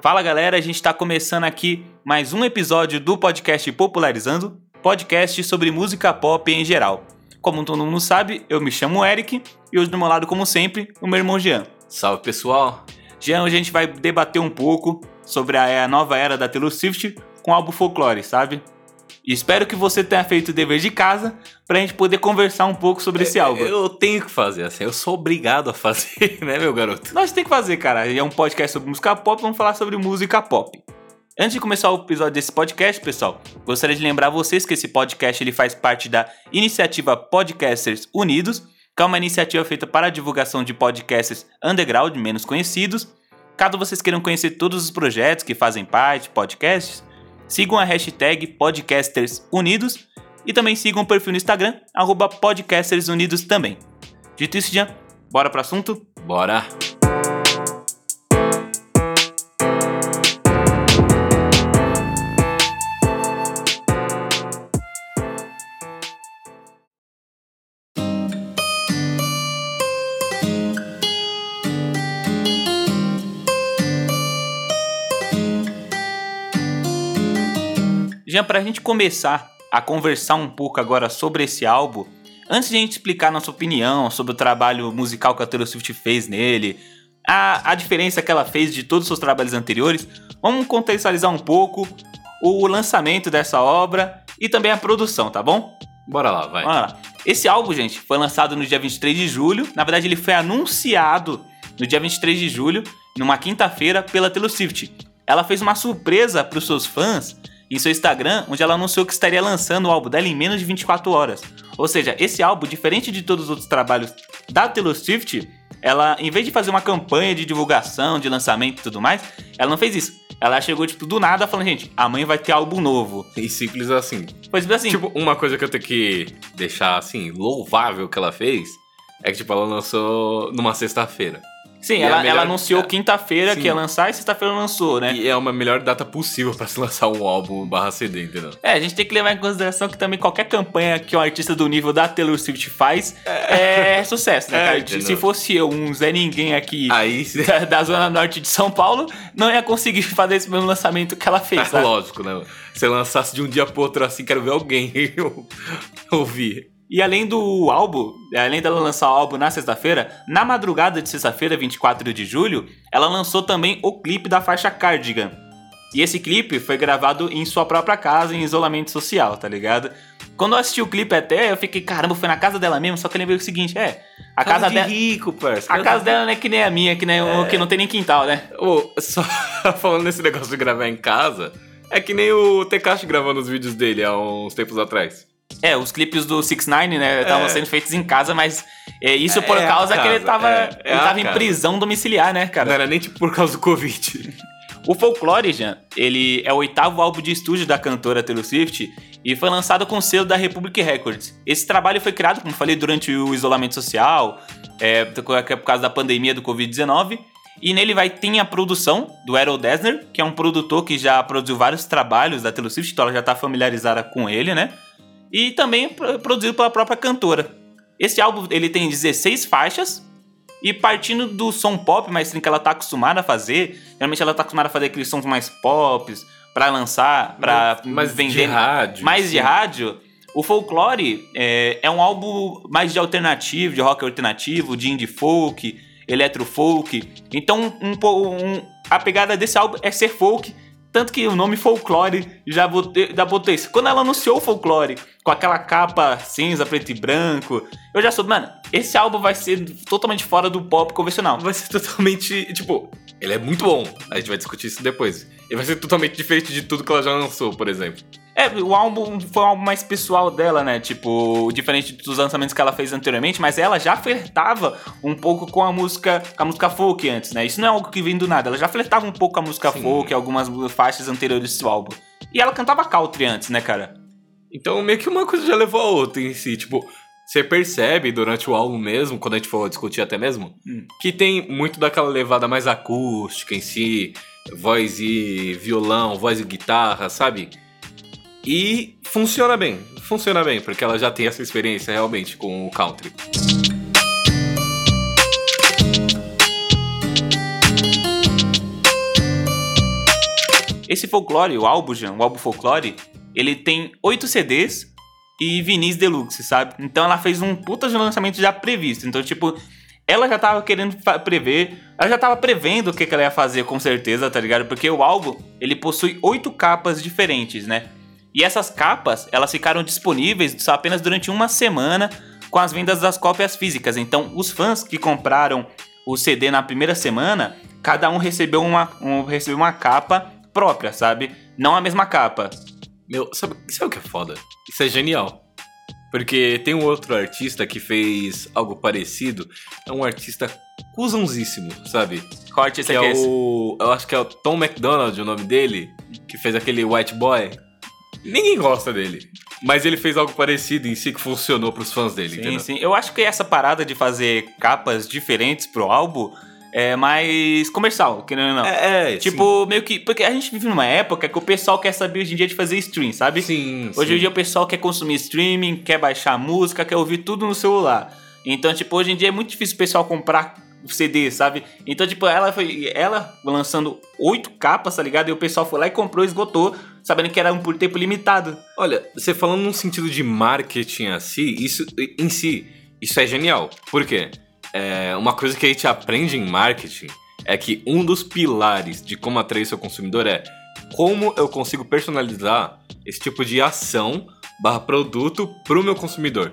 Fala galera, a gente está começando aqui mais um episódio do podcast Popularizando, podcast sobre música pop em geral. Como todo mundo sabe, eu me chamo Eric e hoje do meu lado, como sempre, o meu irmão Jean. Salve pessoal! Jean, hoje a gente vai debater um pouco sobre a nova era da Taylor Swift com o álbum Folklore, sabe? Espero que você tenha feito o dever de casa pra gente poder conversar um pouco sobre esse álbum. Eu tenho que fazer, assim, eu sou obrigado a fazer, né, meu garoto? Nós tem que fazer, cara. É um podcast sobre música pop, vamos falar sobre música pop. Antes de começar o episódio desse podcast, pessoal, gostaria de lembrar vocês que esse podcast ele faz parte da iniciativa Podcasters Unidos, que é uma iniciativa feita para a divulgação de podcasts underground menos conhecidos. Caso vocês queiram conhecer todos os projetos que fazem parte, podcasts, sigam a hashtag PodcastersUnidos e também sigam o perfil no Instagram, PodcastersUnidos também. Dito isso, Jean, bora pro assunto? Bora! Jean, pra gente começar a conversar um pouco agora sobre esse álbum, antes de a gente explicar nossa opinião sobre o trabalho musical que a Taylor Swift fez nele, a, a diferença que ela fez de todos os seus trabalhos anteriores, vamos contextualizar um pouco o lançamento dessa obra e também a produção, tá bom? Bora lá, vai. Bora lá. Esse álbum, gente, foi lançado no dia 23 de julho. Na verdade, ele foi anunciado no dia 23 de julho, numa quinta-feira, pela Taylor Swift. Ela fez uma surpresa para os seus fãs em seu Instagram, onde ela anunciou que estaria lançando o álbum dela em menos de 24 horas. Ou seja, esse álbum, diferente de todos os outros trabalhos da Taylor Swift, ela, em vez de fazer uma campanha de divulgação, de lançamento e tudo mais, ela não fez isso. Ela chegou, tipo, do nada falando, gente, amanhã vai ter álbum novo. E simples assim. Foi simples assim. Tipo, uma coisa que eu tenho que deixar, assim, louvável que ela fez, é que, tipo, ela lançou numa sexta-feira. Sim, é ela, melhor- ela anunciou é- quinta-feira que ia lançar e sexta-feira lançou, né? E é uma melhor data possível pra se lançar um álbum barra CD, entendeu? É, a gente tem que levar em consideração que também qualquer campanha que um artista do nível da Taylor Swift faz é, sucesso, né, É, cara? Se fosse eu, um Zé Ninguém aqui Aí, da, da zona norte de São Paulo, não ia conseguir fazer esse mesmo lançamento que ela fez, é sabe? lógico, né? Se lançasse de um dia pro outro assim, quero ver alguém ouvir. E além do álbum, além dela lançar o álbum na sexta-feira, na madrugada de sexta-feira, 24 de julho, ela lançou também o clipe da faixa Cardigan. E esse clipe foi gravado em sua própria casa, em isolamento social, tá ligado? Quando eu assisti o clipe até, eu fiquei, caramba, foi na casa dela mesmo, só que eu lembrei o seguinte, é, a casa, de dela... rico, parça. A casa dela não é que nem a minha, que, nem o que não tem nem quintal, né? Ô, só falando nesse negócio de gravar em casa, é que nem o Tekashi gravando os vídeos dele há uns tempos atrás. É, os clipes do 6 9 né, estavam É. sendo feitos em casa, mas é, isso por É a causa que ele casa, tava, é, é ele tava em casa. prisão domiciliar, né, cara? Não era nem tipo por causa do Covid. O Folklore, Jean, ele é o oitavo álbum de estúdio da cantora Taylor Swift e foi lançado com o selo da Republic Records. Esse trabalho foi criado, como falei, durante o isolamento social, é, por causa da pandemia do Covid-19. E nele vai ter a produção do Errol Desner, que é um produtor que já produziu vários trabalhos da Taylor Swift, então ela já tá familiarizada com ele, né? E também pro- produzido pela própria cantora. Esse álbum ele tem 16 faixas, e partindo do som pop mais que ela tá acostumada a fazer, geralmente ela tá acostumada a fazer aqueles sons mais pops pra lançar, pra Mas vender de rádio. mais de sim. rádio. O Folklore é, é um álbum mais de alternativo, de rock alternativo, de indie folk, electro folk. Então, um, um- a pegada desse álbum é ser folk. Tanto que o nome Folklore já botei, já botei isso. Quando ela anunciou o Folklore, com aquela capa cinza, preto e branco, eu já soube, mano, esse álbum vai ser totalmente fora do pop convencional. Vai ser totalmente. Tipo, ele é muito bom. A gente vai discutir isso depois. Ele vai ser totalmente diferente de tudo que ela já lançou, por exemplo. É, o álbum foi um álbum mais pessoal dela, né? Tipo, diferente dos lançamentos que ela fez anteriormente, mas ela já flertava um pouco com a música, com a música folk antes, né? Isso não é algo que vem do nada. Ela já flertava um pouco com a música Sim. folk, algumas faixas anteriores do álbum. E ela cantava country antes, né, cara? Então, meio que uma coisa já levou a outra em si. Tipo, você percebe durante o álbum mesmo, quando a gente for discutir até mesmo, Hum. que tem muito daquela levada mais acústica em si, voz e violão, voz e guitarra, sabe? E funciona bem, funciona bem, porque ela já tem essa experiência realmente com o country. esse folclore, o álbum, o álbum folclore, ele tem oito CDs e vinis deluxe, sabe? Então ela fez um puta de lançamento já previsto. Então, tipo, ela já tava querendo prever, ela já tava prevendo o que, que ela ia fazer com certeza, tá ligado? Porque o álbum, ele possui oito capas diferentes, né? E essas capas, elas ficaram disponíveis só apenas durante uma semana com as vendas das cópias físicas. Então, os fãs que compraram o CD na primeira semana, cada um recebeu uma, um, recebeu uma capa própria, sabe? Não a mesma capa. Meu, sabe, sabe o que é foda? Isso é genial. Porque tem um outro artista que fez algo parecido. É um artista cuzãozíssimo, sabe? Qual artista que é, é esse? o. Eu acho que é o Tom McDonald o nome dele. Que fez aquele White Boy. Ninguém gosta dele. Mas ele fez algo parecido em si que funcionou pros fãs dele, Sim, entendeu? sim. Eu acho que essa parada de fazer capas diferentes pro álbum é mais comercial, querendo ou não. É, é, Tipo, meio que. Porque a gente vive numa época que o pessoal quer saber hoje em dia de fazer stream, sabe? sim. Hoje em sim. dia o pessoal quer consumir streaming, quer baixar música, quer ouvir tudo no celular. Então, tipo, hoje em dia é muito difícil o pessoal comprar CD, sabe? Então, tipo, ela foi. Ela lançando oito capas, tá ligado? E o pessoal foi lá e comprou, esgotou, sabendo que era um por tempo limitado. Olha, você falando num sentido de marketing assim, isso em si, isso é genial. Por quê? É, uma coisa que a gente aprende em marketing é que um dos pilares de como atrair seu consumidor é como eu consigo personalizar esse tipo de ação barra produto pro meu consumidor.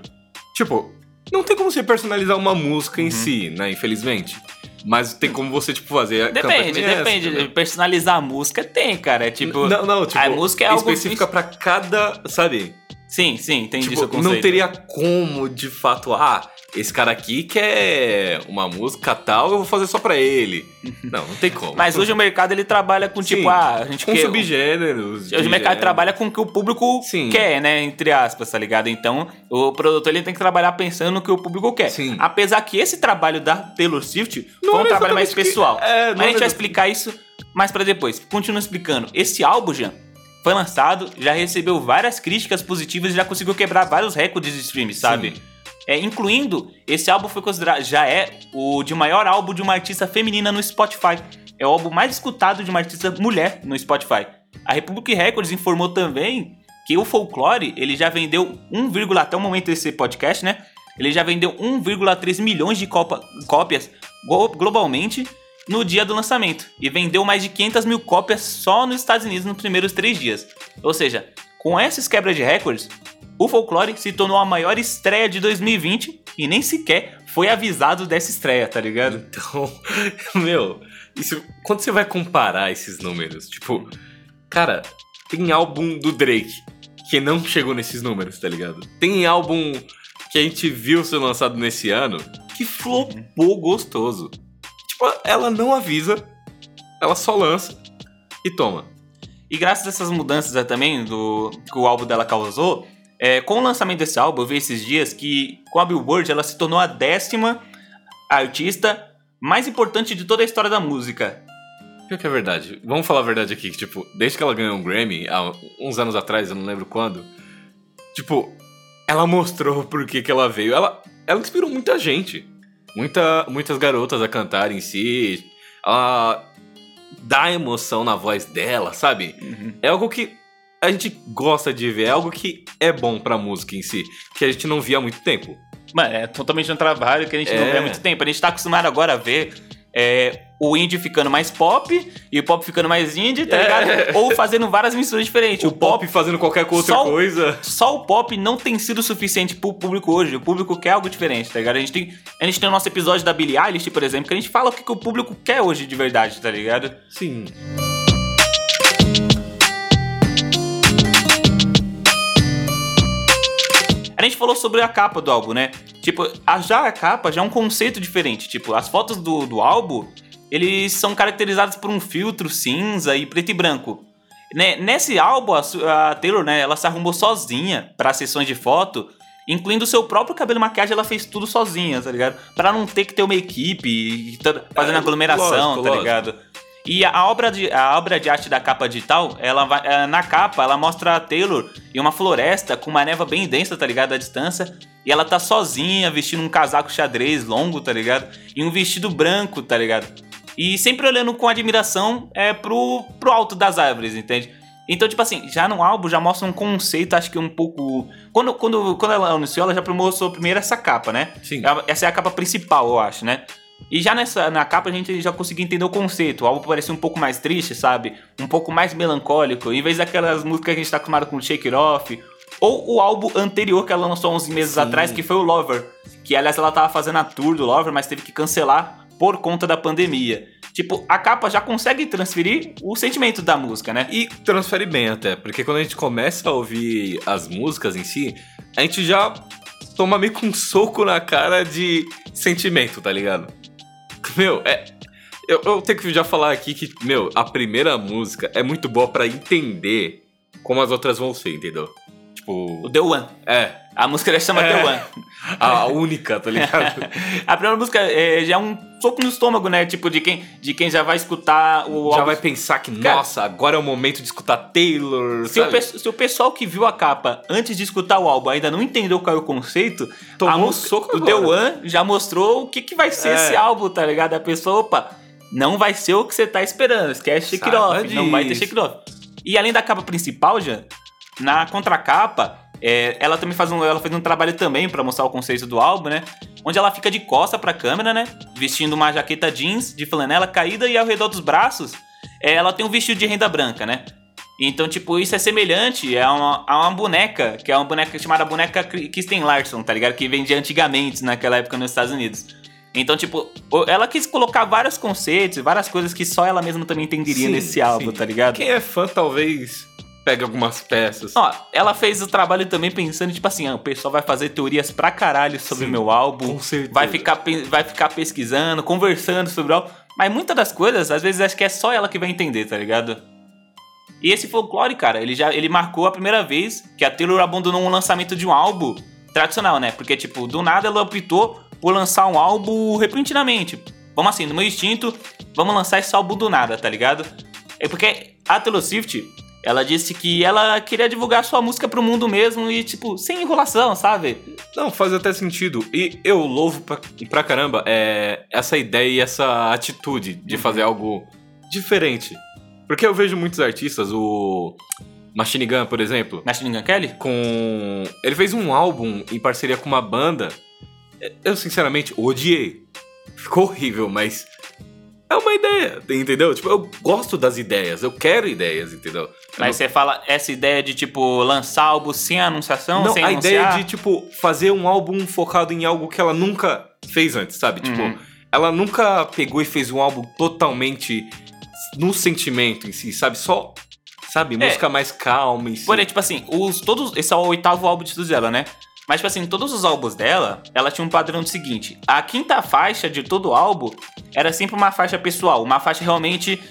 Tipo, não tem como você personalizar uma música em si, né? Infelizmente. Mas tem como você, tipo, fazer Depende, nem essa, depende. entendeu? Personalizar a música tem, cara. É tipo. não, não, tipo, a música é algo específica pra cada, sabe? Sim, sim, entendi Tipo, seu conceito. não teria como, de fato, ah, esse cara aqui quer uma música tal, eu vou fazer só pra ele. Não, não tem como. Mas hoje o mercado ele trabalha com tipo, Sim, ah, a gente com quer. subgêneros. Hoje o mercado trabalha com o que o público Sim. quer, né? Entre aspas, tá ligado? Então, o produtor ele tem que trabalhar pensando no que o público quer. Sim. Apesar que esse trabalho da Taylor Swift Não foi um era trabalho mais exatamente que- pessoal. é, Mas a gente era- vai explicar isso mais pra depois. Continua explicando. Esse álbum, Jean, foi lançado, já recebeu várias críticas positivas e já conseguiu quebrar vários recordes de streams, sabe? Sim. É, incluindo, esse álbum foi considerado, já é o de maior álbum de uma artista feminina no Spotify. É o álbum mais escutado de uma artista mulher no Spotify. A Republic Records informou também que o Folklore, ele já vendeu 1, até o momento desse podcast, né? Ele já vendeu 1,3 milhões de copa- cópias glo- globalmente no dia do lançamento. E vendeu mais de 500 mil cópias só nos Estados Unidos nos primeiros três dias. Ou seja, com essas quebras de recordes, o Folklore se tornou a maior estreia de 2020 e nem sequer foi avisado dessa estreia, tá ligado? Então, meu, isso, quando você vai comparar esses números, tipo, cara, tem álbum do Drake que não chegou nesses números, tá ligado? Tem álbum que a gente viu ser lançado nesse ano que flopou gostoso. Tipo, ela não avisa, ela só lança e toma. E graças a essas mudanças é, também do que o álbum dela causou, é, com o lançamento desse álbum, eu vi esses dias que com a Billboard ela se tornou a décima artista mais importante de toda a história da música. Pior que é verdade. Vamos falar a verdade aqui, que, tipo, desde que ela ganhou um Grammy, há uns anos atrás, eu não lembro quando, tipo, ela mostrou por que que ela veio. Ela, ela inspirou muita gente. Muita, muitas garotas a cantar em si. Ela dá emoção na voz dela, sabe? É algo que a gente gosta de ver, é algo que é bom pra música em si, que a gente não via há muito tempo. Mano, é totalmente um trabalho que a gente não É. vê há muito tempo. A gente tá acostumado agora a ver é, o indie ficando mais pop e o pop ficando mais indie, tá É. ligado? Ou fazendo várias misturas diferentes. O pop fazendo qualquer outra Só o- coisa. Só o pop não tem sido suficiente pro público hoje. O público quer algo diferente, tá ligado? A gente tem, a gente tem o nosso episódio da Billie Eilish, por exemplo, que a gente fala o que, que o público quer hoje de verdade, tá ligado? Sim. Gente falou sobre a capa do álbum, né? Tipo, a, já a capa já é um conceito diferente. Tipo, as fotos do, do álbum, eles são caracterizados por um filtro cinza e preto e branco. Né, Nesse álbum, a, a Taylor, né, ela se arrumou sozinha para sessões de foto, incluindo o seu próprio cabelo e maquiagem, ela fez tudo sozinha, tá ligado? Pra não ter que ter uma equipe e fazendo É, aglomeração, lógico, tá lógico. ligado? E a, obra de, a obra de arte da capa digital, ela vai, eh, na capa, ela mostra a Taylor em uma floresta com uma neva bem densa, tá ligado? À distância. E ela tá sozinha, vestindo um casaco xadrez longo, tá ligado? E um vestido branco, tá ligado? E sempre olhando com admiração é, pro, pro alto das árvores, entende? Então, tipo assim, já no álbum já mostra um conceito, acho que um pouco. Quando, quando, quando ela anunciou, ela já mostrou primeiro essa capa, né? Sim. Essa é a capa principal, eu acho, né? E já nessa na capa a gente já conseguiu entender o conceito. O álbum parece um pouco mais triste, sabe? Um pouco mais melancólico. Em vez daquelas músicas que a gente tá acostumado com Shake It Off. Ou o álbum anterior que ela lançou 11 meses Sim. atrás, que foi o Lover. Que aliás ela tava fazendo a tour do Lover, mas teve que cancelar por conta da pandemia. Tipo, a capa já consegue transferir o sentimento da música, né? E transfere bem até, porque quando a gente começa a ouvir as músicas em si, a gente já toma meio com um soco na cara de sentimento, tá ligado? Meu, é. Eu, eu tenho que já falar aqui que, meu, a primeira música é muito boa pra entender como as outras vão ser, entendeu? O Tipo. The One. É. A música já chama É. The One. A única, tá ligado? a primeira música é, já é um soco no estômago, né? Tipo, de quem, de quem já vai escutar o já vai pensar que, Cara, nossa, agora é o momento de escutar Taylor. Se o, se o pessoal que viu a capa antes de escutar o álbum ainda não entendeu qual é o conceito, Tomou a um música, soco o The. One já mostrou o que, que vai ser É. esse álbum, tá ligado? A pessoa, opa, não vai ser o que você tá esperando. Esquece Shake It Off, não vai ter. Shake It Off. E além da capa principal, já, na contracapa, é, ela também faz um, ela fez um trabalho também pra mostrar o conceito do álbum, né? Onde ela fica de costa pra câmera, né? Vestindo uma jaqueta jeans de flanela caída e ao redor dos braços, é, ela tem um vestido de renda branca, né? Então, tipo, isso é semelhante a uma, a uma boneca, que é uma boneca chamada boneca Kristen Larson, tá ligado? Que vendia antigamente naquela época nos Estados Unidos. Então, tipo, ela quis colocar vários conceitos, várias coisas que só ela mesma também entenderia Sim, nesse álbum, sim. tá ligado? Quem é fã talvez pegue algumas peças. Ó, ela fez o trabalho também pensando, tipo assim, ah, o pessoal vai fazer teorias pra caralho sobre Sim, meu álbum. com certeza. Vai ficar, vai ficar pesquisando, conversando sobre o álbum. Mas muitas das coisas, às vezes, acho que é só ela que vai entender, tá ligado? E esse folclore, cara, ele já ele marcou a primeira vez que a Taylor abandonou um lançamento de um álbum tradicional, né? Porque, tipo, do nada ela optou por lançar um álbum repentinamente. Vamos assim, no meu instinto, vamos lançar esse álbum do nada, tá ligado? É porque a Taylor Swift, ela disse que ela queria divulgar sua música pro mundo mesmo e, tipo, sem enrolação, sabe? Não, faz até sentido. E eu louvo pra, pra caramba é, essa ideia e essa atitude de fazer algo diferente. Porque eu vejo muitos artistas, o Machine Gun, por exemplo, Machine Gun Kelly? com. Ele fez um álbum em parceria com uma banda. Eu, sinceramente, odiei. Ficou horrível, mas. É uma ideia, entendeu? Tipo, eu gosto das ideias, eu quero ideias, entendeu? Mas você fala essa ideia de, tipo, lançar álbum sem anunciação, Não, sem a anunciar? ideia de, tipo, fazer um álbum focado em algo que ela nunca fez antes, sabe? Tipo, Uhum. ela nunca pegou e fez um álbum totalmente no sentimento em si, sabe? Só, sabe? É. Música mais calma em si. Porém, tipo assim, os, todos, esse é o oitavo álbum de dela, né? Mas, tipo assim, todos os álbuns dela, ela tinha um padrão do seguinte: a quinta faixa de todo álbum era sempre uma faixa pessoal, uma faixa realmente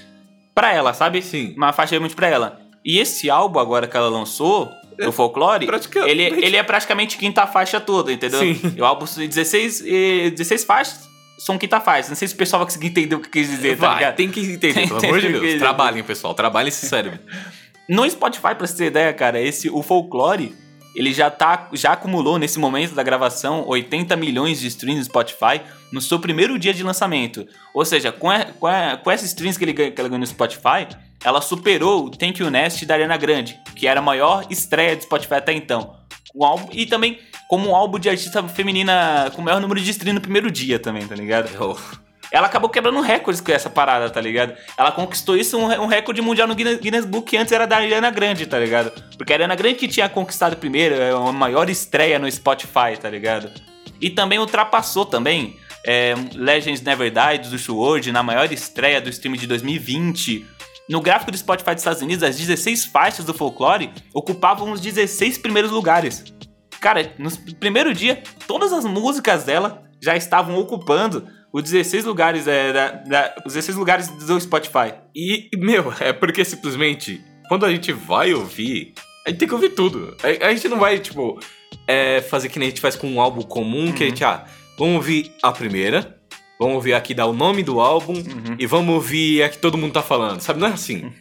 pra ela, sabe? Sim. Uma faixa realmente pra ela. E esse álbum agora que ela lançou, do Folklore, praticamente- ele, ele é praticamente quinta faixa toda, entendeu? Sim. E o álbum tem 16, eh, 16 faixas são quinta faixa. Não sei se o pessoal vai conseguir entender o que quis dizer, tá Vai, ligado? tem que entender, Tem pelo amor de. Deus. Trabalhem, pessoal. Trabalhem esse cérebro. No Spotify, pra você ter ideia, cara, esse, o Folklore, ele já, tá, já acumulou nesse momento da gravação 80 milhões de streams no Spotify no seu primeiro dia de lançamento. Ou seja, com, a, com, a, com esses streams que, ele, que ela ganhou no Spotify, ela superou o Thank You Nest da Ariana Grande, que era a maior estreia do Spotify até então. Um álbum, e também como um álbum de artista feminina com o maior número de streams no primeiro dia também, tá ligado? Ela acabou quebrando recordes com essa parada, tá ligado? Ela conquistou isso, um, um recorde mundial no Guinness, Guinness Book, que antes era da Ariana Grande, tá ligado? Porque a Ariana Grande que tinha conquistado primeiro, é a maior estreia no Spotify, tá ligado? E também ultrapassou também é, Legends Never Die, do WRLD, na maior estreia do stream de 2020. No gráfico do Spotify dos Estados Unidos, as 16 faixas do Folklore ocupavam os 16 primeiros lugares. Cara, no primeiro dia, todas as músicas dela já estavam ocupando os 16 lugares, é, da, da- os 16 lugares do Spotify. E, meu, é porque simplesmente, quando a gente vai ouvir, a gente tem que ouvir tudo. A, a gente não vai, tipo, é, fazer que nem a gente faz com um álbum comum, que a gente, ah, vamos ouvir a primeira, vamos ouvir aqui dar o nome do álbum e vamos ouvir a que todo mundo tá falando, sabe? Não é assim.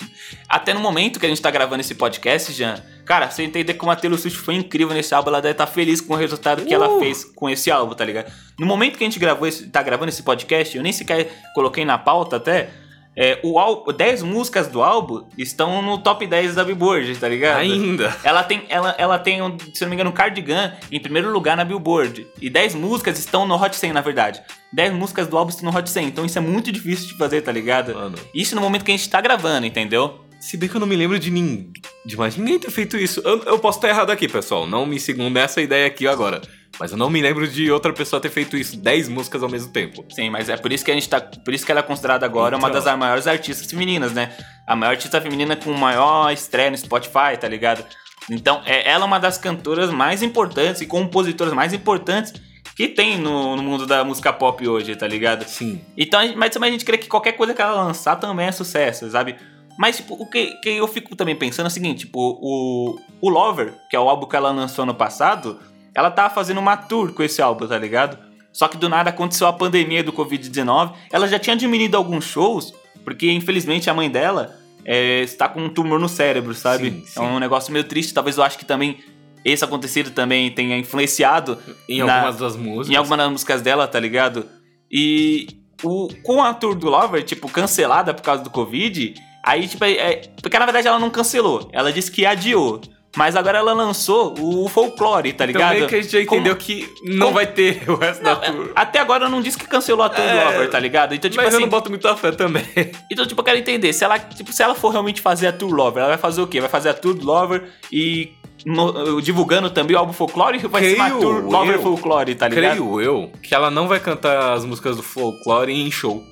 Até no momento que a gente tá gravando esse podcast, Jean, Cara, você entender como a Taylor Swift foi incrível nesse álbum, ela deve estar feliz com o resultado que ela Uh! fez com esse álbum, tá ligado? No momento que a gente gravou esse, tá gravando esse podcast, eu nem sequer coloquei na pauta até. É, o álbum, 10 músicas do álbum estão no top 10 da Billboard, tá ligado? Ainda. Ela tem, ela, ela tem, um, se não me engano, um Cardigan em primeiro lugar na Billboard. E 10 músicas estão no Hot 100, na verdade. 10 músicas do álbum estão no Hot 100. Então isso é muito difícil de fazer, tá ligado? Mano. Isso no momento que a gente tá gravando, entendeu? Se bem que eu não me lembro de ninguém. De mais ninguém ter feito isso. Eu, eu posso estar errado aqui, pessoal. Não me sigam nessa ideia aqui agora. Mas eu não me lembro de outra pessoa ter feito isso. 10 músicas ao mesmo tempo. Sim, mas é por isso que a gente tá. Por isso que ela é considerada agora uma Então. das maiores artistas femininas, né? A maior artista feminina com maior estreia no Spotify, tá ligado? Então, é, ela é uma das cantoras mais importantes e compositoras mais importantes que tem no, no mundo da música pop hoje, tá ligado? Sim. Então, mas também a gente crê que qualquer coisa que ela lançar também é sucesso, sabe? Mas, tipo, o que, que eu fico também pensando é o seguinte, tipo, o, o Lover, que é o álbum que ela lançou no passado, ela tava fazendo uma tour com esse álbum, tá ligado? Só que do nada aconteceu a pandemia do Covid-19, ela já tinha diminuído alguns shows, porque infelizmente a mãe dela é, está com um tumor no cérebro, sabe? Sim, sim. É um negócio meio triste, talvez eu acho que também esse acontecido também tenha influenciado Em Na- algumas das músicas. em algumas das músicas dela, tá ligado? E o, com a tour do Lover, tipo, cancelada por causa do Covid, aí, tipo, é, é- porque na verdade ela não cancelou, ela disse que adiou. Mas agora ela lançou o folclore, tá Então ligado? meio que a gente já Como- entendeu que não como- vai ter o resto da Não, tour. Até agora não disse que cancelou a tour do É, Lover, tá ligado? Então, tipo Mas eu assim. não boto muita fé também. Então, tipo, eu quero entender, se ela, tipo, se ela for realmente fazer a tour Lover, ela vai fazer o quê? Vai fazer a tour do Lover e no- divulgando também o álbum folclore vai ser uma Creio tour Lover eu. folclore, tá ligado? Creio eu que ela não vai cantar as músicas do folclore em show.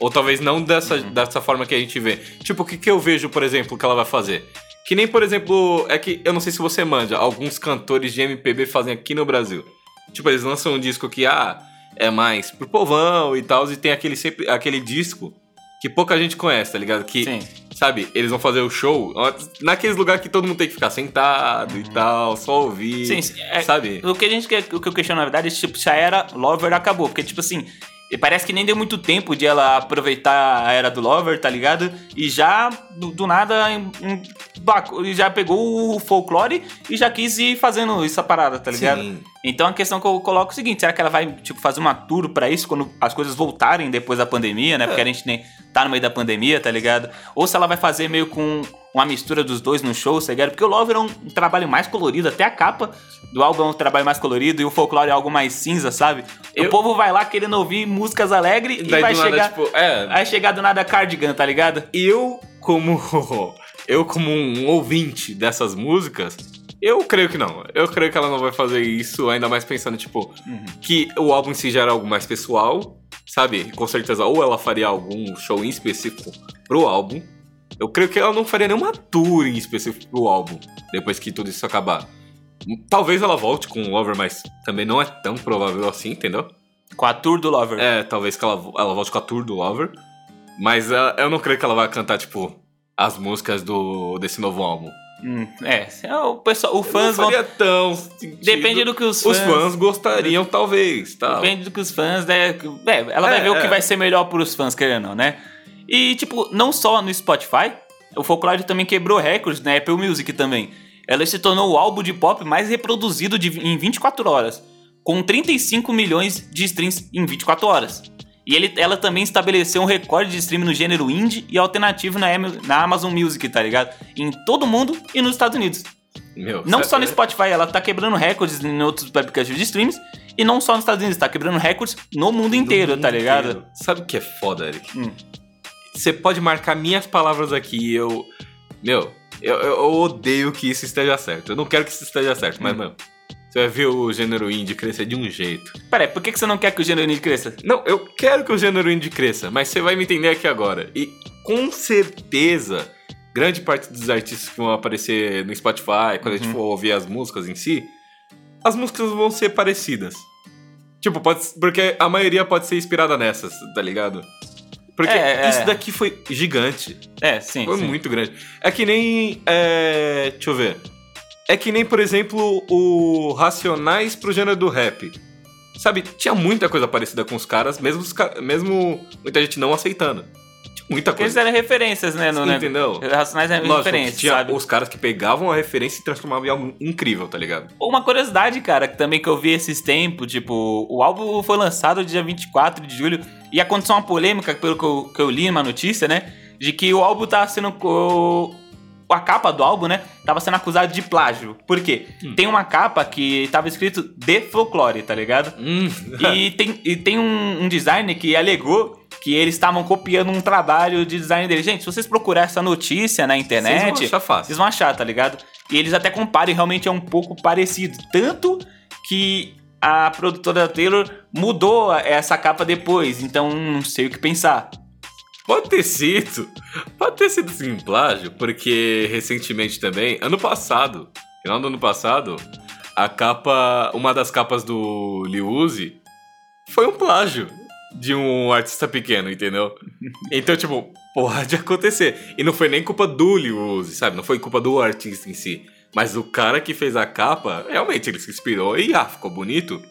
Ou talvez não dessa, Uhum. dessa forma que a gente vê. Tipo, o que, que eu vejo, por exemplo, que ela vai fazer? Que nem, por exemplo, é que eu não sei se você manja, alguns cantores de MPB fazem aqui no Brasil. Tipo, eles lançam um disco que, ah, é mais pro povão e tal, e tem aquele, sempre, aquele disco que pouca gente conhece, tá ligado? Que, Sim. sabe, eles vão fazer o show naqueles lugares que todo mundo tem que ficar sentado e tal, só ouvir. Sim, sim, é- sabe? O que a gente quer, o que eu questiono na verdade é tipo, se a era Lover acabou. Porque, tipo assim, e parece que nem deu muito tempo de ela aproveitar a era do Lover, tá ligado? E já, do, do nada, em- em- baco- e já pegou o folclore e já quis ir fazendo essa parada, tá ligado? Sim. Então a questão que eu coloco é o seguinte: será que ela vai, tipo, fazer uma tour pra isso quando as coisas voltarem depois da pandemia, né? Porque a gente nem tá no meio da pandemia, tá ligado? Ou se ela vai fazer meio com uma mistura dos dois no show, ligado? Porque o Lover é um trabalho mais colorido, até a capa do álbum é um trabalho mais colorido e o folclore é algo mais cinza, sabe? O Eu- povo vai lá querendo ouvir músicas alegres e vai do nada, chegar. tipo, é, Vai chegar do nada cardigan, tá ligado? eu como eu como um ouvinte dessas músicas, eu creio que não. Eu creio que ela não vai fazer isso, ainda mais pensando tipo que o álbum em si já era algo mais pessoal, sabe? Com certeza ou ela faria algum show em específico pro álbum. Eu creio que ela não faria nenhuma tour em específico pro álbum depois que tudo isso acabar. Talvez ela volte com o Lover, mas também não é tão provável assim, entendeu? Com a tour do Lover. É, talvez que ela, ela volte com a tour do Lover. Mas ah, eu não creio que ela vai cantar, tipo, as músicas do, desse novo álbum. Hum, é, é, o pessoal, os fãs não vão. faria tão sentido. Depende do que os Os fãs. fãs gostariam, talvez, tá? Depende do que os fãs, né? É, ela vai É, ver o que é. vai ser melhor pros fãs, querendo ou não, né? E, tipo, não só no Spotify, o Folklore também quebrou recordes na Apple Music também. Ela se tornou o álbum de pop mais reproduzido de- em 24 horas, com 35 milhões de streams em 24 horas. E ele, ela também estabeleceu um recorde de stream no gênero indie e alternativo na, na Amazon Music, tá ligado? Em todo mundo e nos Estados Unidos. Meu, Não só no Spotify, ela tá quebrando recordes em outros aplicativos de streams. E não só nos Estados Unidos, tá quebrando recordes no mundo do inteiro, mundo tá ligado? inteiro. Sabe o que é foda, Eric? Hum. Você pode marcar minhas palavras aqui eu. Meu, eu, eu- odeio que isso esteja certo. Eu não quero que isso esteja certo, mas, Hum. meu. Você vai ver o gênero indie crescer de um jeito. Pera aí, por que que você não quer que o gênero indie cresça? Não, eu quero que o gênero indie cresça, mas você vai me entender aqui agora. E com certeza, grande parte dos artistas que vão aparecer no Spotify, quando a gente Uhum. for ouvir as músicas em si, as músicas vão ser parecidas. Tipo, pode, porque a maioria pode ser inspirada nessas, tá ligado? Porque É, é. isso daqui foi gigante. É, sim. Foi sim. muito grande. É que nem. É, deixa eu ver. É que nem, por exemplo, o Racionais pro gênero do rap. Sabe, tinha muita coisa parecida com os caras, mesmo, os ca- mesmo muita gente não aceitando. Tinha muita Porque eles coisa. eram referências, né? No, né? Entendeu? Racionais eram Lógico, referências, tinha sabe? os caras que pegavam a referência e transformavam em algo incrível, tá ligado? Uma curiosidade, cara, que também que eu vi esses tempos, tipo, o álbum foi lançado dia 24 de julho e aconteceu uma polêmica, pelo que eu, que eu li numa notícia, né? De que o álbum tava sendo. co- A capa do álbum, né? Tava sendo acusado de plágio. Por quê? Hum. Tem uma capa que tava escrito The Folklore, tá ligado? Hum. E tem, e tem um, um designer que alegou que eles estavam copiando um trabalho de design dele. Gente, se vocês procurarem essa notícia na Vocês internet, vão achar fácil. vocês vão achar, tá ligado? E eles até comparam e realmente é um pouco parecido. Tanto que a produtora Taylor mudou essa capa depois, então não sei o que pensar. Pode ter sido. Pode ter sido sim plágio, porque recentemente também, ano passado, final do ano passado, a capa, uma das capas do Liu Uzi foi um plágio de um artista pequeno, entendeu? Então, tipo, pode acontecer. E não foi nem culpa do Liu Uzi, sabe? Não foi culpa do artista em si. Mas o cara que fez a capa, realmente ele se inspirou e ah, ficou bonito.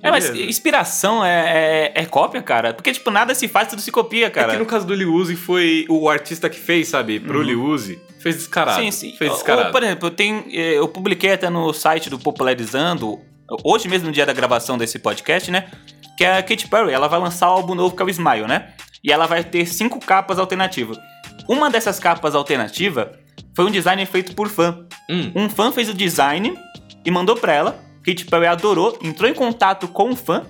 É, mas inspiração é, é, é cópia, cara. Porque, tipo, nada se faz, tudo se copia, É cara. que no caso do Liu Uzi foi o artista que fez, sabe? Pro Uhum. Liu Uzi. Fez descarado. Sim, sim. Fez Ou, descarado. por exemplo, eu, tenho, eh, eu publiquei até no site do Popularizando, hoje mesmo no dia da gravação desse podcast, né? Que é a Katy Perry, ela vai lançar o álbum novo que é o Smile, né? E ela vai ter cinco capas alternativas. Uma dessas capas alternativas foi um design feito por fã. Hum, Um fã fez o design e mandou pra ela. Katy Perry adorou, entrou em contato com o fã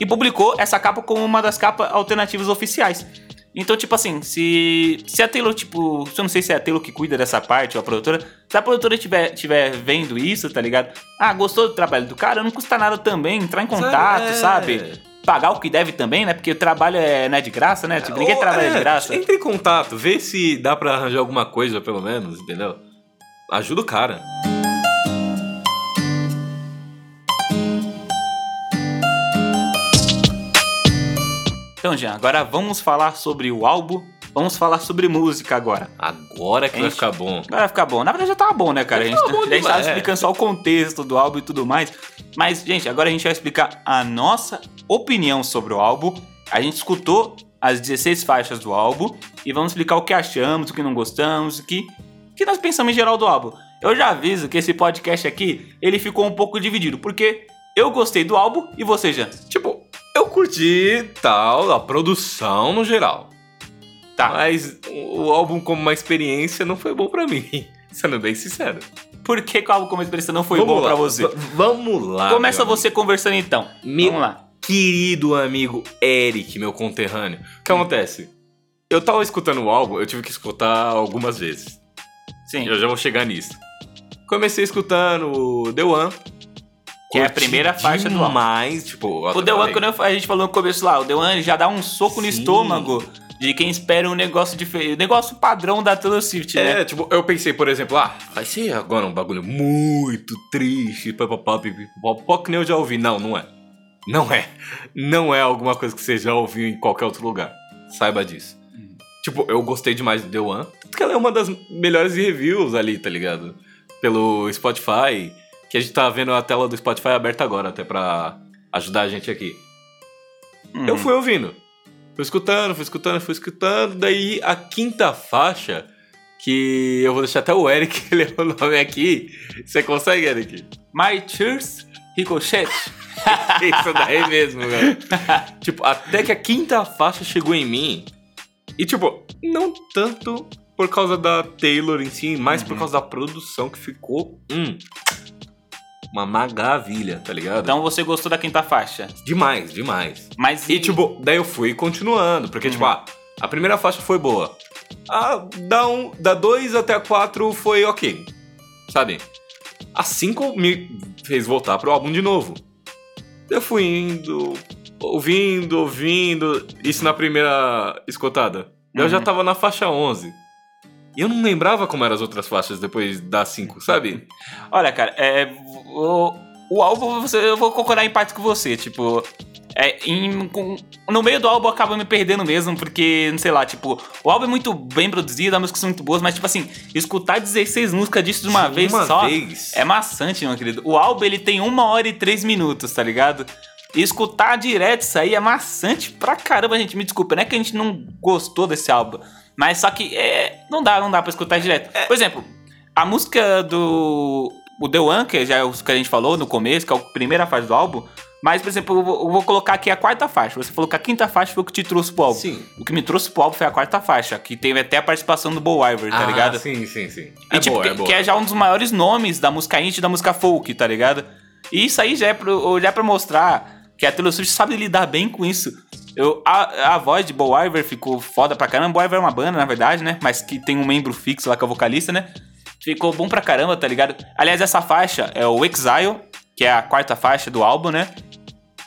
e publicou essa capa como uma das capas alternativas oficiais. Então, tipo assim, se, se a Taylor, tipo, eu não sei se é a Taylor que cuida dessa parte ou a produtora, se a produtora estiver tiver vendo isso, tá ligado? Ah, gostou do trabalho do cara? Não custa nada também entrar em contato, é. sabe? Pagar o que deve também, né? Porque o trabalho é, não é de graça, né? Tipo, ninguém Ou- trabalha é, de graça. Entre em contato, vê se dá pra arranjar alguma coisa, pelo menos, entendeu? Ajuda o cara. Então, Jean, agora vamos falar sobre o álbum. Vamos falar sobre música agora. Agora que vai Gente. ficar bom. Agora vai ficar bom. Na verdade já tava bom, né, cara? A gente, tava bom a gente tava demais, é. explicando só o contexto do álbum e tudo mais. Mas, gente, agora a gente vai explicar a nossa opinião sobre o álbum. A gente escutou as 16 faixas do álbum e vamos explicar o que achamos, o que não gostamos, o que, o que nós pensamos em geral do álbum. Eu já aviso que esse podcast aqui, ele ficou um pouco dividido, porque eu gostei do álbum e você, Jean? Tipo, eu curti tal, a produção no geral. Tá. Mas o álbum como uma experiência não foi bom pra mim. Sendo bem sincero. Por que, que o álbum como experiência não foi Vamos bom pra você? v- Vamos lá. Começa você conversando então. Meu- Vamos lá. querido amigo Eric, meu conterrâneo. O que acontece? Eu tava escutando o álbum, eu tive que escutar algumas vezes. Sim. Eu já vou chegar nisso. Comecei escutando o The One. Que é a primeira faixa do álbum. demais, tipo... O The One, quando eu- a gente falou no começo lá, o The One já dá um soco no Sim. estômago de quem espera um negócio diferente. Negócio padrão da Taylor Swift, É, né? tipo, eu pensei, por exemplo, ah, vai ser agora um bagulho muito triste, papapá, pipipopó, que nem eu já ouvi. Não, não é. Não é. Não é alguma coisa que você já ouviu em qualquer outro lugar. Saiba disso. Hum. Tipo, eu gostei demais do The One, porque ela é uma das melhores reviews ali, tá ligado? Pelo Spotify, que a gente tá vendo a tela do Spotify aberta agora, até pra ajudar a gente aqui. Hum. Eu fui ouvindo. Fui escutando, fui escutando, fui escutando. Daí a quinta faixa, que eu vou deixar até o Eric ler o nome aqui. Você consegue, Eric? My Cheers Ricochet. Isso daí mesmo, velho. tipo, até que a quinta faixa chegou em mim. E, tipo, não tanto por causa da Taylor em si, mas por Uhum. causa da produção que ficou. Hum, uma maravilha, tá ligado? Então você gostou da quinta faixa. demais, demais. Mas E tipo, daí eu fui continuando, porque tipo, Uhum. ah, a primeira faixa foi boa. Ah, da um, da 2 até a 4 foi ok. Sabe? A 5 me fez voltar pro álbum de novo. Eu fui indo, ouvindo, ouvindo, isso na primeira escutada. Eu já Uhum. tava na faixa 11. E eu não lembrava como eram as outras faixas depois da 5, sabe? Olha, cara, é, o, o álbum, eu vou concordar em parte com você. Tipo, é, em- com- no meio do álbum acaba me perdendo mesmo, porque, não sei lá, tipo, o álbum é muito bem produzido, as músicas são muito boas, mas, tipo assim, escutar 16 músicas disso de uma vez uma só vez. é maçante, meu querido. O álbum, ele tem uma hora e três minutos, tá ligado? E escutar direto isso aí é maçante pra caramba, gente. Me desculpa, não é que a gente não gostou desse álbum. Mas só que é, não dá, não dá pra escutar direto. Por exemplo, a música do. O The One, que já é o que a gente falou no começo, que é a primeira fase do álbum. Mas, por exemplo, eu vou, colocar aqui a quarta faixa. Você falou que a quinta faixa foi o que te trouxe pro álbum. Sim. O que me trouxe pro álbum foi a quarta faixa, que teve até a participação do Bo Iver, tá ah, ligado? Sim, sim, sim. E, É tipo, boa, que, é boa. que é já um dos maiores nomes da música indie e da música folk, tá ligado? E isso aí já é, pro, já é pra mostrar que a Taylor Swift sabe lidar bem com isso. Eu, a, a voz de Bo Iver ficou foda pra caramba. Bo Iver é uma banda, na verdade, né? Mas que tem um membro fixo lá que é o vocalista, né? Ficou bom pra caramba, tá ligado? Aliás, essa faixa é o Exile, que é a quarta faixa do álbum, né?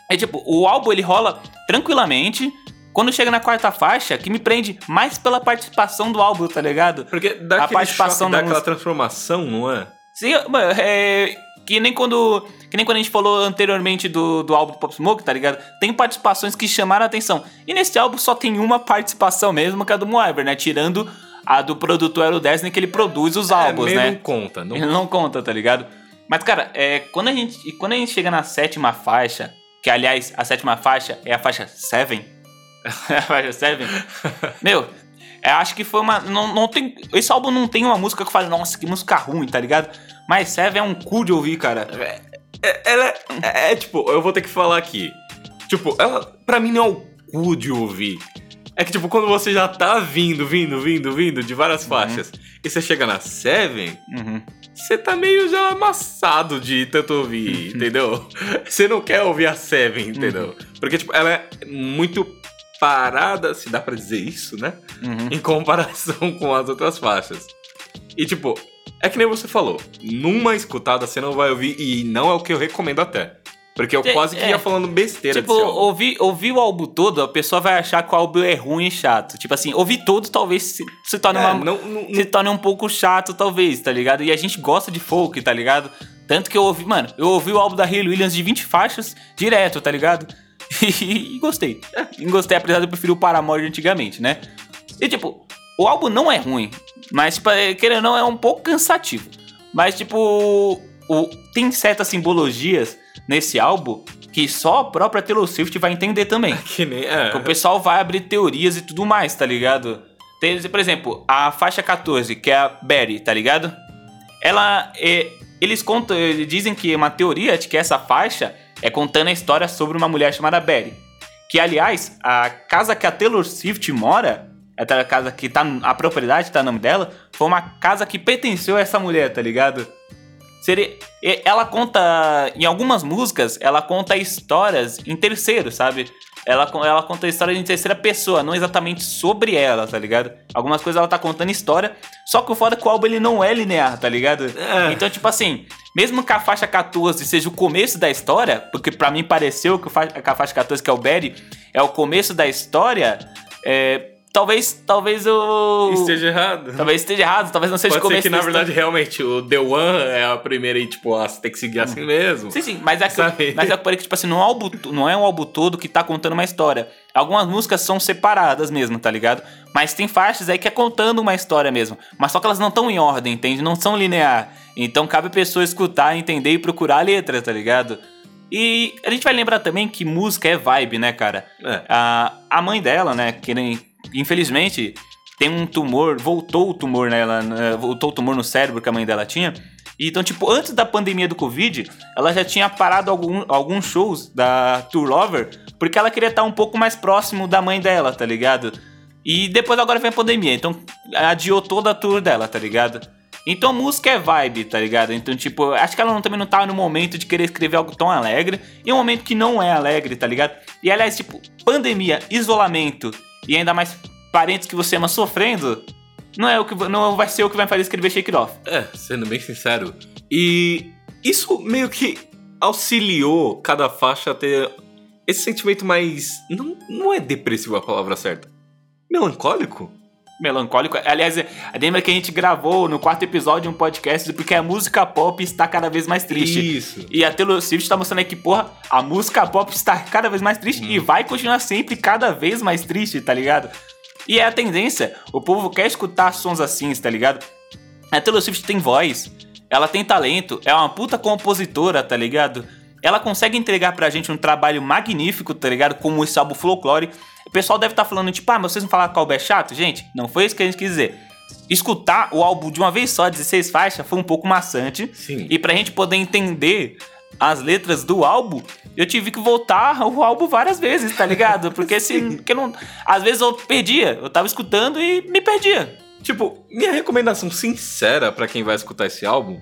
É tipo, o álbum ele rola tranquilamente. Quando chega na quarta faixa, que me prende mais pela participação do álbum, tá ligado? Porque dá a participação choque, dá aquela música. transformação, não é? Sim, mano, é. Que nem quando. Que nem quando a gente falou anteriormente do, do álbum do Pop Smoke, tá ligado? Tem participações que chamaram a atenção. E nesse álbum só tem uma participação mesmo, que é a do Moiver, né? Tirando a do produtor Aero Disney, que ele produz os álbuns, é, né? não conta. Não... Ele não conta, tá ligado? Mas, cara, é, quando, a gente, quando a gente chega na sétima faixa, que aliás, a sétima faixa é a faixa 7. a faixa 7. Meu, eu acho que foi uma. Não, não tem, esse álbum não tem uma música que eu falo, nossa, que música ruim, tá ligado? Mas Seven é um cu de ouvir, cara. É, ela é, é, tipo, eu vou ter que falar aqui. Tipo, ela, pra mim não é o cu de ouvir. É que, tipo, quando você já tá vindo, vindo, vindo, vindo de várias faixas, e você chega na Seven, Uhum. você tá meio já amassado de tanto ouvir, entendeu? Você não quer ouvir a Seven, entendeu? Porque, tipo, ela é muito parada, se dá pra dizer isso, né? Uhum. Em comparação com as outras faixas. E, tipo, é que nem você falou, numa escutada você não vai ouvir, e não é o que eu recomendo até. Porque eu É, quase que é. ia falando besteira Tipo, ouvir o álbum todo, a pessoa vai achar que o álbum é ruim e chato. Tipo assim, ouvir todo talvez se, se torne É, uma, não, não, se torne um pouco chato, talvez, tá ligado? E a gente gosta de folk, tá ligado? Tanto que eu ouvi, mano, eu ouvi o álbum da Hayley Williams de 20 faixas direto, tá ligado? E, gostei. E gostei, apesar de eu preferir o Paramore de antigamente, né? E tipo, o álbum não é ruim, mas, tipo, é, querendo ou não, é um pouco cansativo. Mas, tipo, o, tem certas simbologias nesse álbum que só a própria Taylor Swift vai entender também. que nem. É, Que o pessoal vai abrir teorias e tudo mais, tá ligado? Tem, por exemplo, a faixa 14, que é a Betty, tá ligado? Ela. é, eles contam, eles dizem que é uma teoria de que essa faixa é contando a história sobre uma mulher chamada Betty. Que, aliás, a casa que a Taylor Swift mora, a casa que tá. A propriedade tá no nome dela, foi uma casa que pertenceu a essa mulher, tá ligado? Seria, ela conta, em algumas músicas, ela conta histórias em terceiro, sabe? Ela, ela conta histórias em terceira pessoa, não exatamente sobre ela, tá ligado? Algumas coisas ela tá contando história, só que o foda é que o álbum ele não é linear, tá ligado? É. Então, tipo assim, mesmo que a faixa 14 seja o começo da história, porque pra mim pareceu que, a faixa 14, que é o Betty, é o começo da história, é, talvez, talvez eu... esteja errado. Talvez esteja errado, talvez não seja Pode o começo ser que, na verdade, realmente, o The One é a primeira e, tipo, ah, você tem que seguir assim mesmo. Sim, sim, mas é que, Sabe? mas é que, tipo assim, não é, um álbum, não é um álbum todo que tá contando uma história. Algumas músicas são separadas mesmo, tá ligado? Mas tem faixas aí que é contando uma história mesmo. Mas só que elas não estão em ordem, entende? Não são linear. Então cabe a pessoa escutar, entender e procurar a letra, tá ligado? E a gente vai lembrar também que música é vibe, né, cara? É. A, a mãe dela, né, que nem- infelizmente tem um tumor, voltou o tumor nela, né, voltou o tumor no cérebro que a mãe dela tinha. Então, tipo, antes da pandemia do Covid, ela já tinha parado algum, alguns shows da Tour Lover, porque ela queria estar um pouco mais próximo da mãe dela, tá ligado? E depois agora vem a pandemia, então adiou toda a tour dela, tá ligado? Então música é vibe, tá ligado? Então, tipo, acho que ela não- também não tava no momento de querer escrever algo tão alegre, e um momento que não é alegre, tá ligado? E aliás, tipo, pandemia, isolamento, e ainda mais parentes que você ama sofrendo, não é o que não vai ser o que vai fazer escrever Shake It Off. É, sendo bem sincero. E isso meio que auxiliou cada faixa a ter esse sentimento mais. Não, não é depressivo a palavra certa. Melancólico? Melancólico. Aliás, lembra que a gente gravou no quarto episódio um podcast porque a música pop está cada vez mais triste. Isso. E a Taylor Swift tá mostrando que, porra, a música pop está cada vez mais triste e vai continuar sempre cada vez mais triste, tá ligado? E é a tendência, o povo quer escutar sons assim, tá ligado? A Taylor Swift tem voz, ela tem talento, é uma puta compositora, tá ligado? ela consegue entregar pra gente um trabalho magnífico, tá ligado? Como esse álbum Folklore. O pessoal deve estar tá falando, tipo, ah, mas vocês não falaram que o álbum é chato? Gente, não foi isso que a gente quis dizer. Escutar o álbum de uma vez só, 16 faixas, foi um pouco maçante. Sim. E pra gente poder entender as letras do álbum, eu tive que voltar o álbum várias vezes, tá ligado? Porque assim, porque não, às vezes eu perdia, eu tava escutando e me perdia. Tipo, minha recomendação sincera para quem vai escutar esse álbum,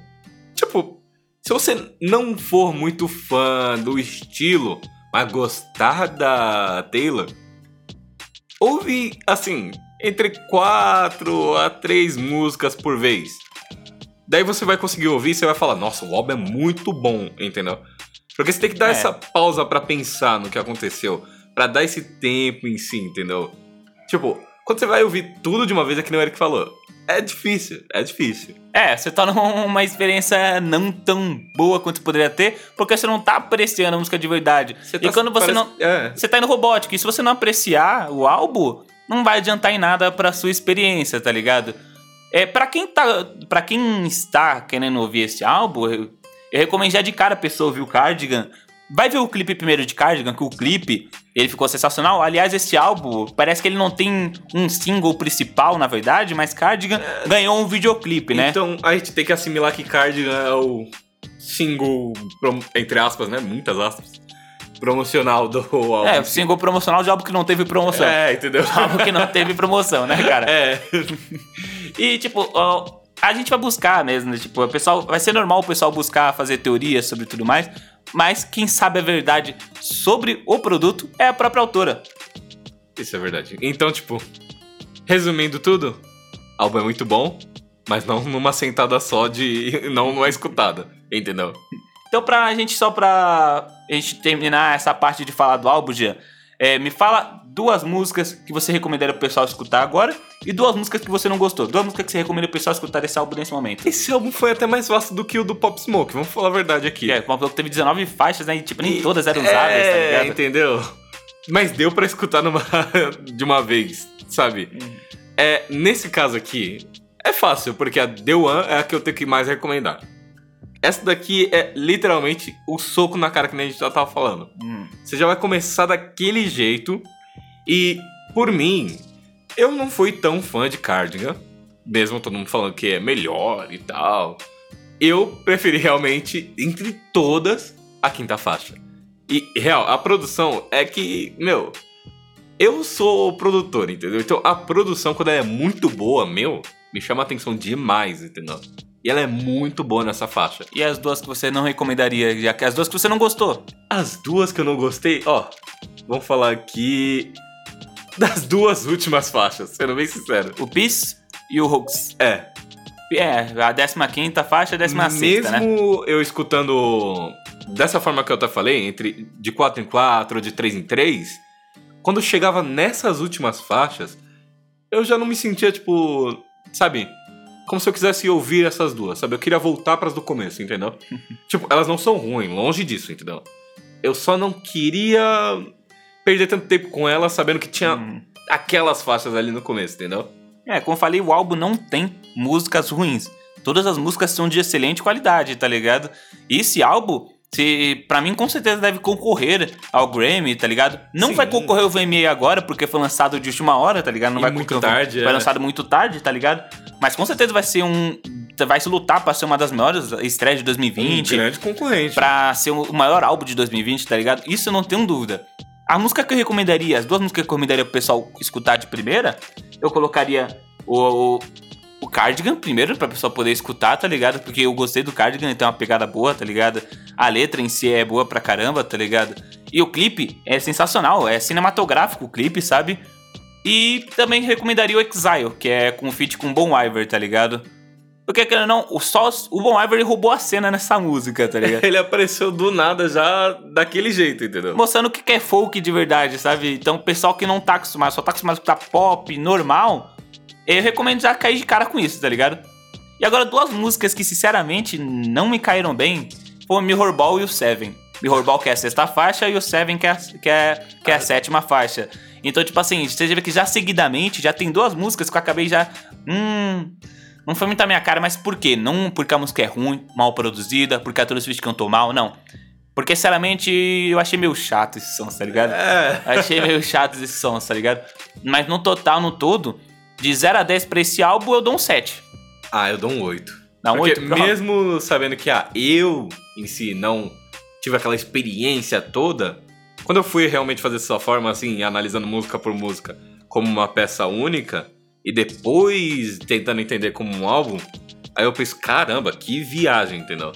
tipo, se você não for muito fã do estilo, mas gostar da Taylor, ouve assim, entre quatro a três músicas por vez. Daí você vai conseguir ouvir e você vai falar, nossa, o álbum é muito bom, entendeu? Porque você tem que dar É. essa pausa pra pensar no que aconteceu, Pra dar esse tempo em si, entendeu? Tipo, quando você vai ouvir tudo de uma vez, é que nem o Eric falou. É difícil, é difícil. É, você torna uma experiência não tão boa quanto poderia ter, porque você não tá apreciando a música de verdade. e tá- quando você parece- não. É, Você tá indo robótico, e se você não apreciar o álbum, não vai adiantar em nada pra sua experiência, tá ligado? É, para quem tá, para quem está querendo ouvir esse álbum, eu, eu recomendo já de cara a pessoa ouvir o Cardigan. Vai ver o clipe primeiro de Cardigan, que o clipe, ele ficou sensacional. Aliás, esse álbum, parece que ele não tem um single principal, na verdade, mas Cardigan ganhou um videoclipe, né? Então a gente tem que assimilar que Cardigan é o single, entre aspas, né? Muitas aspas. Promocional do álbum. é, o single promocional de álbum que não teve promoção. É, entendeu? Álbum que não teve promoção, né, cara? É. E, tipo, a gente vai buscar mesmo, né? Tipo, o pessoal. Vai ser normal o pessoal buscar fazer teorias sobre tudo mais. Mas quem sabe a verdade sobre o produto é a própria autora. Isso é verdade. Então, tipo, resumindo tudo, o álbum é muito bom, mas não numa sentada só de. não numa escutada, entendeu? Então, pra gente, só pra a gente terminar essa parte de falar do álbum, Jean, é, me fala duas músicas que você recomendaria pro pessoal escutar agora e duas músicas que você não gostou. Duas músicas que você recomenda pro pessoal escutar desse álbum nesse momento. Esse álbum foi até mais vasto do que o do Pop Smoke, vamos falar a verdade aqui. É, uma que teve 19 faixas, né? E, tipo, nem todas eram é, usáveis, tá ligado? entendeu? Mas deu pra escutar numa, de uma vez, sabe? Hum. É, nesse caso aqui, é fácil, porque a The One é a que eu tenho que mais recomendar. Essa daqui é literalmente o soco na cara que a gente já tava falando. Hum. Você já vai começar daquele jeito. E, por mim, eu não fui tão fã de Cardigan. Mesmo todo mundo falando que é melhor e tal. Eu preferi realmente, entre todas, a quinta faixa. E, real, a produção é que, meu, eu sou produtor, entendeu? Então a produção, quando ela é muito boa, meu, me chama a atenção demais, entendeu? E ela é muito boa nessa faixa. E as duas que você não recomendaria, já que as duas que você não gostou. As duas que eu não gostei, ó, vamos falar aqui das duas últimas faixas, sendo bem sincero. O Peace e o Hoax. É, É, a 15 faixa e a 16, né? mesmo eu escutando dessa forma que eu até falei, entre de 4 em 4 ou de 3 em 3, quando chegava nessas últimas faixas, eu já não me sentia, tipo, sabe, como se eu quisesse ouvir essas duas, sabe? Eu queria voltar pras do começo, entendeu? tipo, elas não são ruins, longe disso, entendeu? Eu só não queria perder tanto tempo com elas sabendo que tinha Hum. aquelas faixas ali no começo, entendeu? É, como eu falei, o álbum não tem músicas ruins. Todas as músicas são de excelente qualidade, tá ligado? E esse álbum, se, pra mim, com certeza deve concorrer ao Grammy, tá ligado? Não Sim. vai concorrer ao VMA agora, porque foi lançado de última hora, tá ligado? Não E vai muito tarde, Foi é. lançado muito tarde, tá ligado? Mas com certeza vai ser um. Vai se lutar pra ser uma das maiores estreias de 2020. Um grande concorrente. pra ser o maior álbum de 2020, tá ligado? Isso eu não tenho dúvida. A música que eu recomendaria, as duas músicas que eu recomendaria pro pessoal escutar de primeira, eu colocaria o, o, o Cardigan primeiro, pra pessoa poder escutar, tá ligado? Porque eu gostei do Cardigan, tem uma pegada boa, tá ligado? A letra em si é boa pra caramba, tá ligado? E o clipe é sensacional, é cinematográfico o clipe, sabe? E também recomendaria o Exile, que é com feat com Bon Iver, tá ligado? Porque, querendo ou não, o, só, o Bon Iver roubou a cena nessa música, tá ligado? Ele apareceu do nada já daquele jeito, entendeu? mostrando o que é folk de verdade, sabe? Então, o pessoal que não tá acostumado, só tá acostumado a escutar pop normal, eu recomendo já cair de cara com isso, tá ligado? E agora, duas músicas que, sinceramente, não me caíram bem foram Mirror Ball e o Seven. Mirror Ball que é a sexta faixa e o Seven que é, que é, que é a sétima faixa. Então, tipo assim, você já vê que já seguidamente já tem duas músicas que eu acabei já. Hum. Não foi muito a minha cara, mas por quê? Não porque a música é ruim, mal produzida, porque a Taylor Swift cantou mal, não. Porque, sinceramente, eu achei meio chato esses sons, tá ligado? É. Achei meio chato esses sons, tá ligado? Mas no total, no todo, de 0 a 10 pra esse álbum, eu dou um 7. Ah, eu dou um 8. Dá um Porque 8? Pronto. mesmo sabendo que ah, eu em si não tive aquela experiência toda, quando eu fui realmente fazer dessa forma, assim, analisando música por música como uma peça única, e depois tentando entender como um álbum, aí eu penso, caramba, que viagem, entendeu?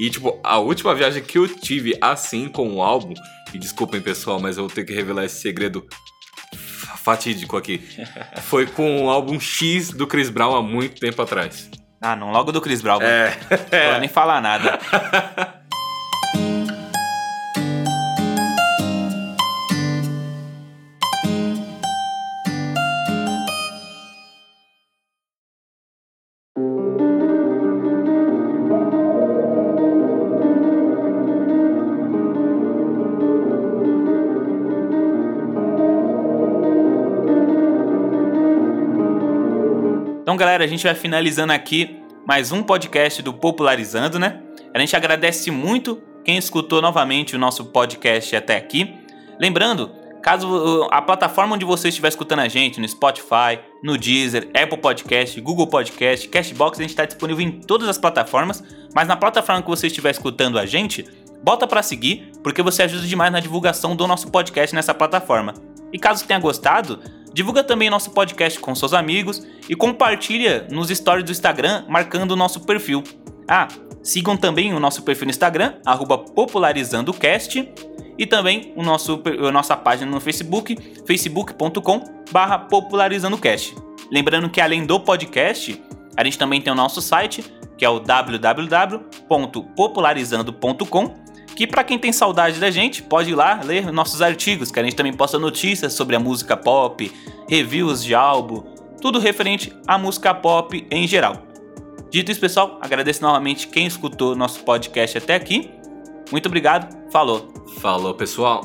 E, tipo, a última viagem que eu tive assim com o álbum, e desculpem pessoal, mas eu vou ter que revelar esse segredo fa- fatídico aqui, foi com o álbum X do Chris Brown há muito tempo atrás. Ah, não, logo do Chris Brown. É. Não vou nem falar nada. galera, a gente vai finalizando aqui mais um podcast do Popularizando, né? A gente agradece muito quem escutou novamente o nosso podcast até aqui. Lembrando, caso a plataforma onde você estiver escutando a gente, no Spotify, no Deezer, Apple Podcast, Google Podcast, Cashbox, a gente está disponível em todas as plataformas. Mas na plataforma que você estiver escutando a gente, bota para seguir, porque você ajuda demais na divulgação do nosso podcast nessa plataforma. E caso tenha gostado, divulga também nosso podcast com seus amigos e compartilha nos stories do Instagram marcando o nosso perfil. Ah, sigam também o nosso perfil no Instagram, popularizandocast, e também o nosso, a nossa página no Facebook, facebook.com barra popularizandocast. Lembrando que além do podcast, a gente também tem o nosso site, que é o www.popularizando.com, que para quem tem saudade da gente, pode ir lá ler nossos artigos, que a gente também posta notícias sobre a música pop, reviews de álbum, tudo referente à música pop em geral. Dito isso, pessoal, agradeço novamente quem escutou nosso podcast até aqui. Muito obrigado, falou! Falou, pessoal.